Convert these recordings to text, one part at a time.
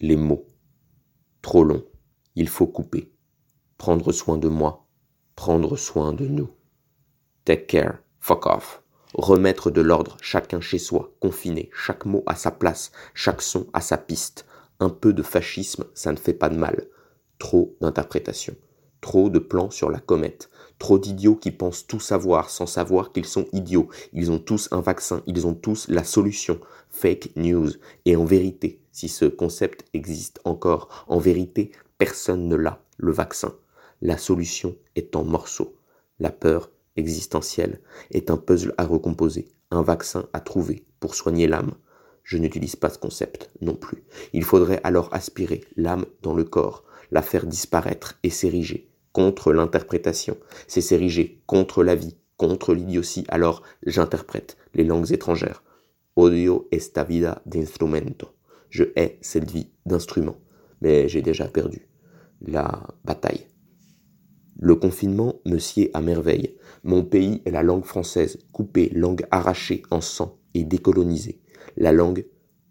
Les mots. Trop long. Il faut couper. Prendre soin de moi. Prendre soin de nous. Take care. Fuck off. Remettre de l'ordre, chacun chez soi, confiné, chaque mot à sa place, chaque son à sa piste. Un peu de fascisme, ça ne fait pas de mal. Trop d'interprétations. Trop de plans sur la comète. Trop d'idiots qui pensent tout savoir sans savoir qu'ils sont idiots. Ils ont tous un vaccin, ils ont tous la solution. Fake news. Et en vérité, si ce concept existe encore, en vérité, personne ne l'a, le vaccin. La solution est en morceaux. La peur existentielle est un puzzle à recomposer, un vaccin à trouver pour soigner l'âme. Je n'utilise pas ce concept non plus. Il faudrait alors aspirer l'âme dans le corps, la faire disparaître et s'ériger contre l'interprétation. C'est s'ériger contre la vie, contre l'idiotie. Alors j'interprète les langues étrangères. Odio esta vida d'instrumento. Je hais cette vie d'instrument. Mais j'ai déjà perdu la bataille. Le confinement me sied à merveille. Mon pays est la langue française, coupée, langue arrachée en sang et décolonisée. La langue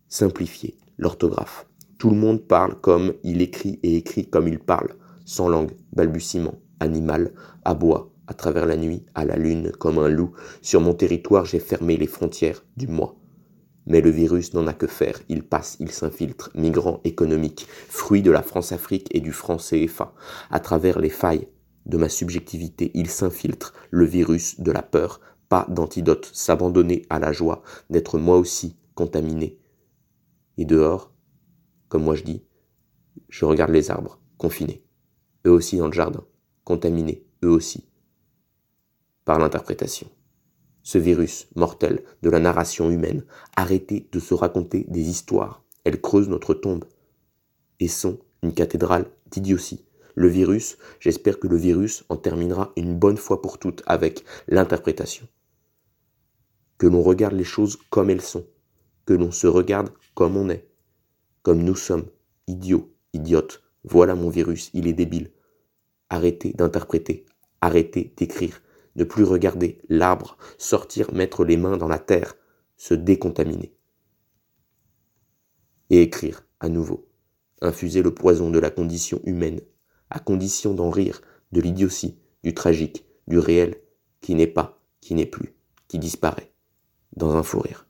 simplifiée, l'orthographe. Tout le monde parle comme il écrit et écrit comme il parle, sans langue, balbutiement, animal, aboie, à travers la nuit, à la lune, comme un loup. Sur mon territoire, j'ai fermé les frontières du moi. Mais le virus n'en a que faire, il passe, il s'infiltre, migrant économique, fruit de la France-Afrique et du franc CFA. À travers les failles de ma subjectivité, il s'infiltre, le virus de la peur, pas d'antidote, s'abandonner à la joie d'être moi aussi contaminé. Et dehors, comme moi je dis, je regarde les arbres, confinés, eux aussi dans le jardin, contaminés, eux aussi, par l'interprétation ce virus mortel de la narration humaine. Arrêtez de se raconter des histoires. Elles creusent notre tombe et sont une cathédrale d'idiotie. Le virus, j'espère que le virus en terminera une bonne fois pour toutes avec l'interprétation. Que l'on regarde les choses comme elles sont, que l'on se regarde comme on est, comme nous sommes, idiots, idiotes. Voilà mon virus, il est débile. Arrêtez d'interpréter, arrêtez d'écrire, ne plus regarder l'arbre, sortir, mettre les mains dans la terre, se décontaminer. Et écrire à nouveau, infuser le poison de la condition humaine, à condition d'en rire, de l'idiotie, du tragique, du réel, qui n'est pas, qui n'est plus, qui disparaît, dans un fou rire.